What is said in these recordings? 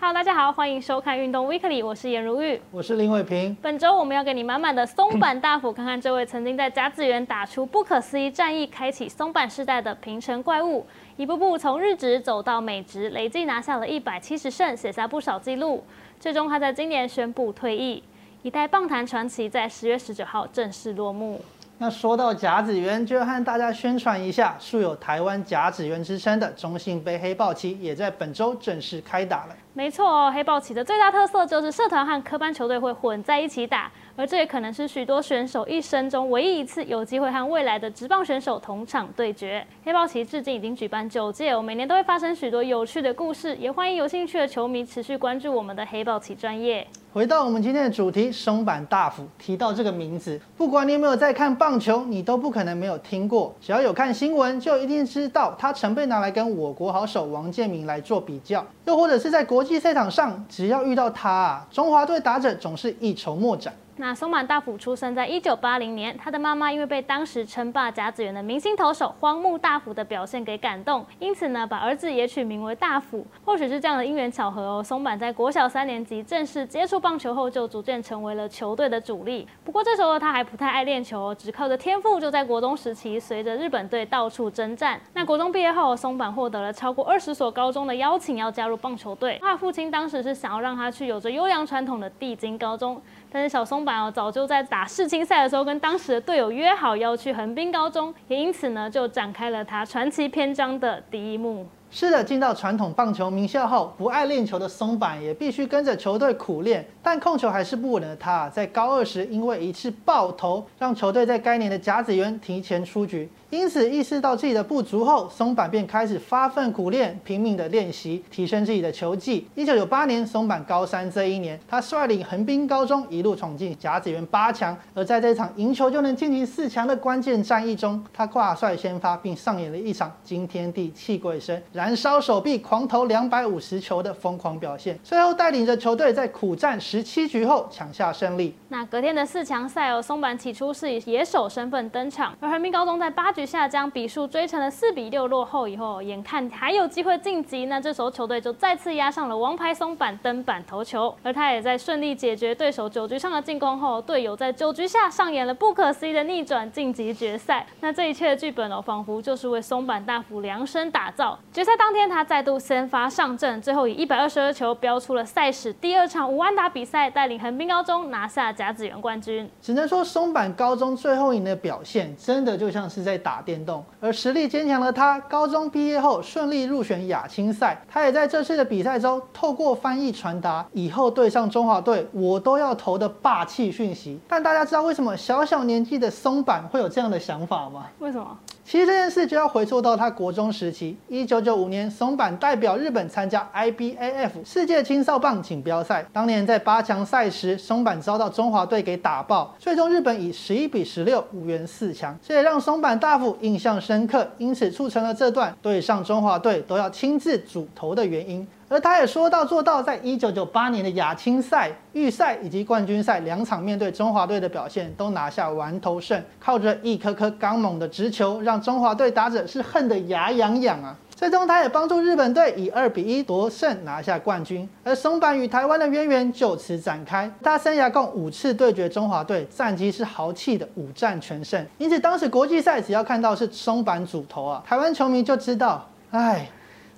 Hello，大家好，欢迎收看运动 Weekly，我是颜如玉，我是林伟平。本周我们要给你满满的松板大斧，看看这位曾经在甲子园打出不可思议战役，开启松板世代的平成怪物，一步步从日职走到美职，累计拿下了一百七十胜，写下不少纪录。最终他在今年宣布退役，一代棒坛传奇在十月十九号正式落幕。那说到甲子园，就要和大家宣传一下，素有台湾甲子园之称的中信杯黑豹旗，也在本周正式开打了。没错哦，黑豹旗的最大特色就是社团和科班球队会混在一起打，而这也可能是许多选手一生中唯一一次有机会和未来的职棒选手同场对决。黑豹旗至今已经举办九届，每年都会发生许多有趣的故事，也欢迎有兴趣的球迷持续关注我们的黑豹旗专业。回到我们今天的主题，松坂大辅提到这个名字，不管你有没有在看棒球，你都不可能没有听过。只要有看新闻，就一定知道他曾被拿来跟我国好手王建民来做比较，又或者是在国际赛场上，只要遇到他啊，中华队打者总是一筹莫展。那松坂大辅出生在一九八零年，他的妈妈因为被当时称霸甲子园的明星投手荒木大辅的表现给感动，因此呢，把儿子也取名为大辅。或许是这样的因缘巧合哦，松坂在国小三年级正式接触棒球后，就逐渐成为了球队的主力。不过这时候他还不太爱练球哦，只靠着天赋，就在国中时期随着日本队到处征战。那国中毕业后，松坂获得了超过二十所高中的邀请，要加入棒球队。他父亲当时是想要让他去有着优良传统的地精高中。但是小松板哦，早就在打世青赛的时候跟当时的队友约好要去横滨高中，也因此呢，就展开了他传奇篇章的第一幕。是的，进到传统棒球名校后，不爱练球的松坂也必须跟着球队苦练，但控球还是不稳的他，在高二时因为一次爆头，让球队在该年的甲子园提前出局。因此意识到自己的不足后，松坂便开始发奋苦练，拼命的练习，提升自己的球技。一九九八年，松坂高三这一年，他率领横滨高中一路闯进甲子园八强。而在这场赢球就能晋级四强的关键战役中，他挂帅先发，并上演了一场惊天地泣鬼神、燃烧手臂、狂投两百五十球的疯狂表现。最后带领着球队在苦战十七局后抢下胜利。那隔天的四强赛哦，松坂起初是以野手身份登场，而横滨高中在八局下将比数追成了四比六落后以后，眼看还有机会晋级，那这时候球队就再次压上了王牌松坂登板投球，而他也在顺利解决对手九局上的进攻后，队友在九局下上演了不可思议的逆转晋级决赛。那这一切的剧本哦，仿佛就是为松坂大辅量身打造。决赛当天，他再度先发上阵，最后以一百二十二球标出了赛史第二场五安打比赛，带领横滨高中拿下甲子园冠军。只能说松坂高中最后赢的表现，真的就像是在打电动。而实力坚强的他，高中毕业后顺利入选亚青赛。他也在这次的比赛中，透过翻译传达以后对上中华队，我都要投的霸气讯息。但大家知道为什么小小年纪的松坂会有这样的想法吗？为什么？其实这件事就要回溯到他国中时期，一九九五年，松坂代表日本参加 IBAF 世界青少棒锦标赛。当年在八强赛时，松坂遭到中华队给打爆，最终日本以十一比十六无缘四强。这也让松坂大辅印象深刻，因此促成了这段对上中华队都要亲自主投的原因。而他也说到做到，在一九九八年的亚青赛预赛以及冠军赛两场面对中华队的表现，都拿下完投胜，靠着一颗颗刚猛的直球，让中华队打者是恨得牙痒痒啊！最终，他也帮助日本队以二比一夺胜，拿下冠军。而松坂与台湾的渊源就此展开，他生涯共五次对决中华队，战绩是豪气的五战全胜。因此，当时国际赛只要看到是松坂主投啊，台湾球迷就知道，哎。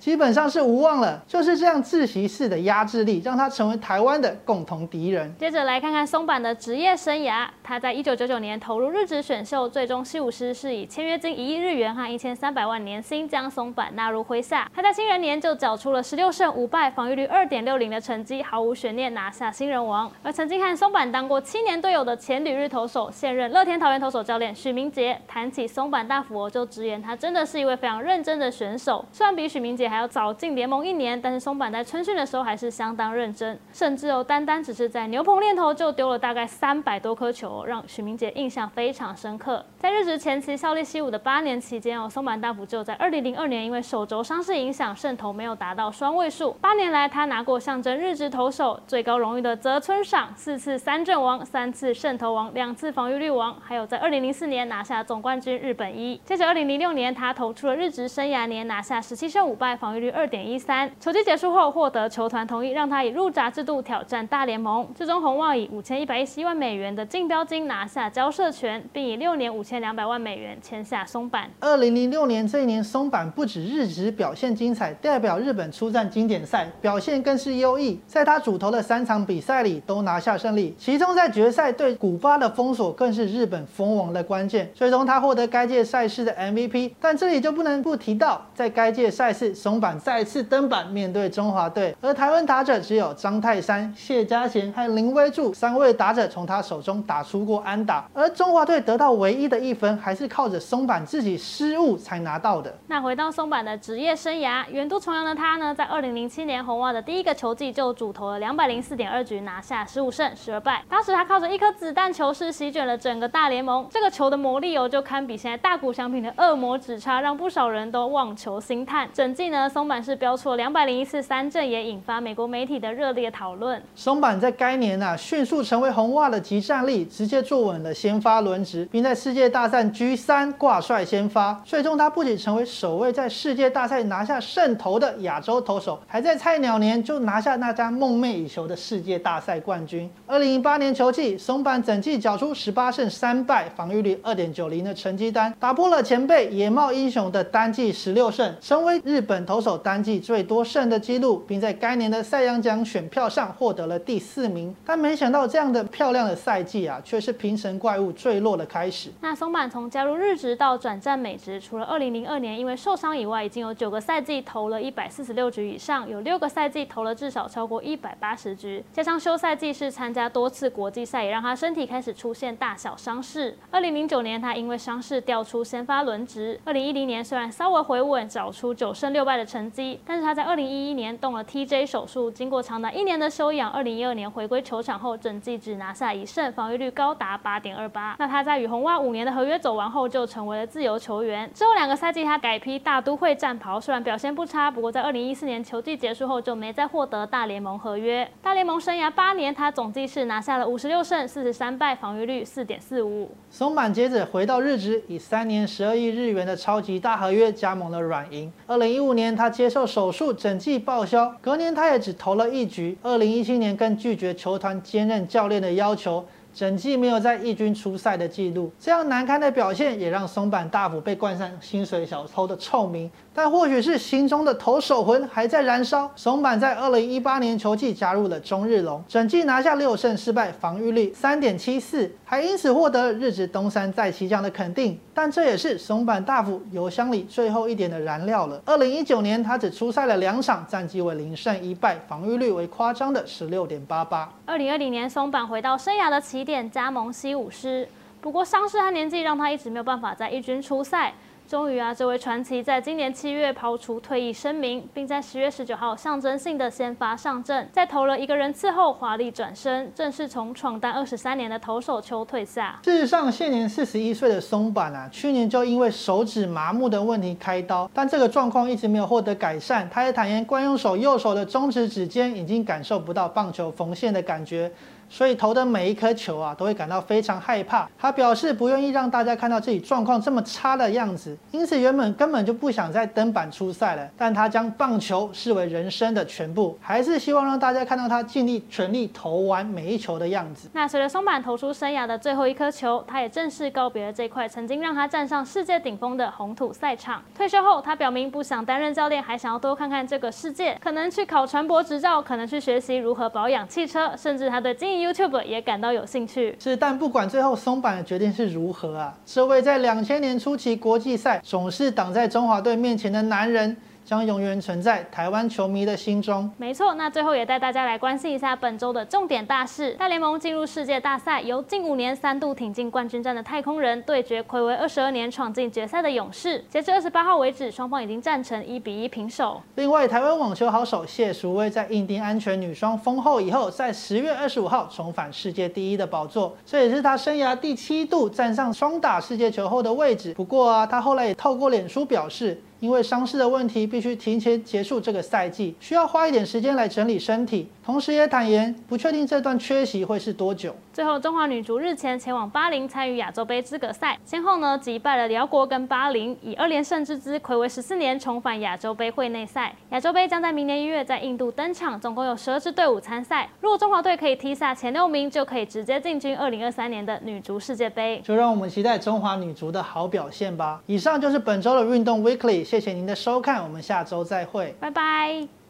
基本上是无望了，就是这样窒息式的压制力，让他成为台湾的共同敌人。接着来看看松坂的职业生涯，他在一九九九年投入日职选秀，最终西武师是以签约金一亿日元和一千三百万年薪将松坂纳入麾下。他在新人年就缴出了十六胜五败，防御率二点六零的成绩，毫无悬念拿下新人王。而曾经和松坂当过七年队友的前旅日投手、现任乐天桃园投手教练许明杰，谈起松坂大辅就直言他真的是一位非常认真的选手，虽然比许明杰。还要早进联盟一年，但是松坂在春训的时候还是相当认真，甚至哦单单只是在牛棚练投就丢了大概三百多颗球，让许明杰印象非常深刻。在日职前期效力西武的八年期间哦，松坂大辅就在二零零二年因为手肘伤势影响，胜投没有达到双位数。八年来，他拿过象征日职投手最高荣誉的泽村赏，四次三阵王，三次胜投王，两次防御率王，还有在二零零四年拿下总冠军日本一。接着二零零六年，他投出了日职生涯年拿下十七胜五败。防御率二点一三。球季结束后，获得球团同意，让他以入闸制度挑战大联盟。最终，红袜以五千一百一十一万美元的竞标金拿下交涉权，并以六年五千两百万美元签下松坂。二零零六年这一年，松坂不止日职表现精彩，代表日本出战经典赛，表现更是优异。在他主投的三场比赛里，都拿下胜利。其中在决赛对古巴的封锁，更是日本封王的关键。最终他获得该届赛事的 MVP。但这里就不能不提到，在该届赛事，松坂再次登板面对中华队，而台湾打者只有张泰山、谢家贤和林威柱三位打者从他手中打出过安打，而中华队得到唯一的一分，还是靠着松坂自己失误才拿到的。那回到松坂的职业生涯，原都重阳的他呢，在二零零七年红袜的第一个球季就主投了两百零四点二局，拿下十五胜十二败。当时他靠着一颗子弹球是席卷了整个大联盟，这个球的魔力哦，就堪比现在大谷翔平的恶魔指叉，让不少人都望球兴叹。整季呢，松坂是标出两百零一次三振，也引发美国媒体的热烈讨论。松坂在该年啊，迅速成为红袜的集战力，直接坐稳了先发轮值，并在世界大赛 G 三挂帅先发。最终他不仅成为首位在世界大赛拿下胜投的亚洲投手，还在菜鸟年就拿下那家梦寐以求的世界大赛冠军。二零一八年球季，松坂整季缴出十八胜三败，防御率二点九零的成绩单，打破了前辈野茂英雄的单季十六胜，成为日本投手单季最多胜的纪录，并在该年的赛扬奖选票上获得了第四名。但没想到这样的漂亮的赛季啊，却是平成怪物坠落的开始。那松坂从加入日职到转战美职，除了二零零二年因为受伤以外，已经有九个赛季投了一百四十六局以上，有六个赛季投了至少超过一百八十局，加上休赛季是参加多次国际赛，也让他身体开始出现大小伤势。二零零九年他因为伤势调出先发轮值。二零一零年虽然稍微回稳，找出九胜六败的成绩，但是他在二零一一年动了 TJ 手术，经过长达一年的休养，二零一二年回归球场后，整季只拿下一胜，防御率高达八点二八。那他在与红袜五年的合约走完后，就成为了自由球员。之后两个赛季他改披大都会战袍，虽然表现不差，不过在二零一四年球季结束后就没再获得大联盟合约。大联盟生涯八年，他总计是拿下了五十六胜四十三败，防御率四点四五。松坂接着回到日职，以三年十二亿日元的超级大合约加盟了软银。二零一五年年他接受手术，整季报销，隔年他也只投了一局。二零一七年更拒绝球团兼任教练的要求。整季没有在义军出赛的记录，这样难堪的表现也让松坂大辅被冠上薪水小偷的臭名。但或许是心中的投手魂还在燃烧，松坂在二零一八年球季加入了中日龙，整季拿下六胜四败，防御率三点七四，还因此获得日职东山再起奖的肯定。但这也是松坂大辅油箱里最后一点的燃料了。二零一九年他只出赛了两场，战绩为零胜一败，防御率为夸张的十六点八八。二零二零年松坂回到生涯的起点，加盟西武狮，不过伤势和年纪让他一直没有办法在一军出赛。终于啊，这位传奇在今年七月抛出退役声明，并在十月十九号象征性的先发上阵，在投了一个人次后华丽转身，正式从闯荡二十三年的投手球退下。事实上，现年四十一岁的松坂啊，去年就因为手指麻木的问题开刀，但这个状况一直没有获得改善。他也坦言，惯用手右手的中指指尖已经感受不到棒球缝线的感觉。所以投的每一颗球啊，都会感到非常害怕。他表示不愿意让大家看到自己状况这么差的样子，因此原本根本就不想再登板出赛了。但他将棒球视为人生的全部，还是希望让大家看到他尽力全力投完每一球的样子。那随着松坂投出生涯的最后一颗球，他也正式告别了这块曾经让他站上世界顶峰的红土赛场。退休后，他表明不想担任教练，还想要多看看这个世界，可能去考船舶执照，可能去学习如何保养汽车，甚至他对经营。YouTube 也感到有兴趣，是，但不管最后松坂的决定是如何啊，这位在两千年初期国际赛总是挡在中华队面前的男人。将永远存在台湾球迷的心中。没错，那最后也带大家来关心一下本周的重点大事：大联盟进入世界大赛，由近五年三度挺进冠军战的太空人对决暌违二十二年闯进决赛的勇士。截至二十八号为止，双方已经战成一比一平手。另外，台湾网球好手谢淑薇在印第安全女双封后以后，在十月二十五号重返世界第一的宝座，这也是她生涯第七度站上双打世界球后的位置。不过啊，她后来也透过脸书表示。因为伤势的问题，必须提前结束这个赛季，需要花一点时间来整理身体。同时也坦言，不确定这段缺席会是多久。最后，中华女足日前前往巴林参与亚洲杯资格赛，先后呢击败了辽国跟巴林，以二连胜之姿，暌违十四年重返亚洲杯会内赛。亚洲杯将在明年一月在印度登场，总共有十二支队伍参赛。如果中华队可以踢下前六名，就可以直接进军二零二三年的女足世界杯。就让我们期待中华女足的好表现吧。以上就是本周的运动 Weekly，谢谢您的收看，我们下周再会，拜拜。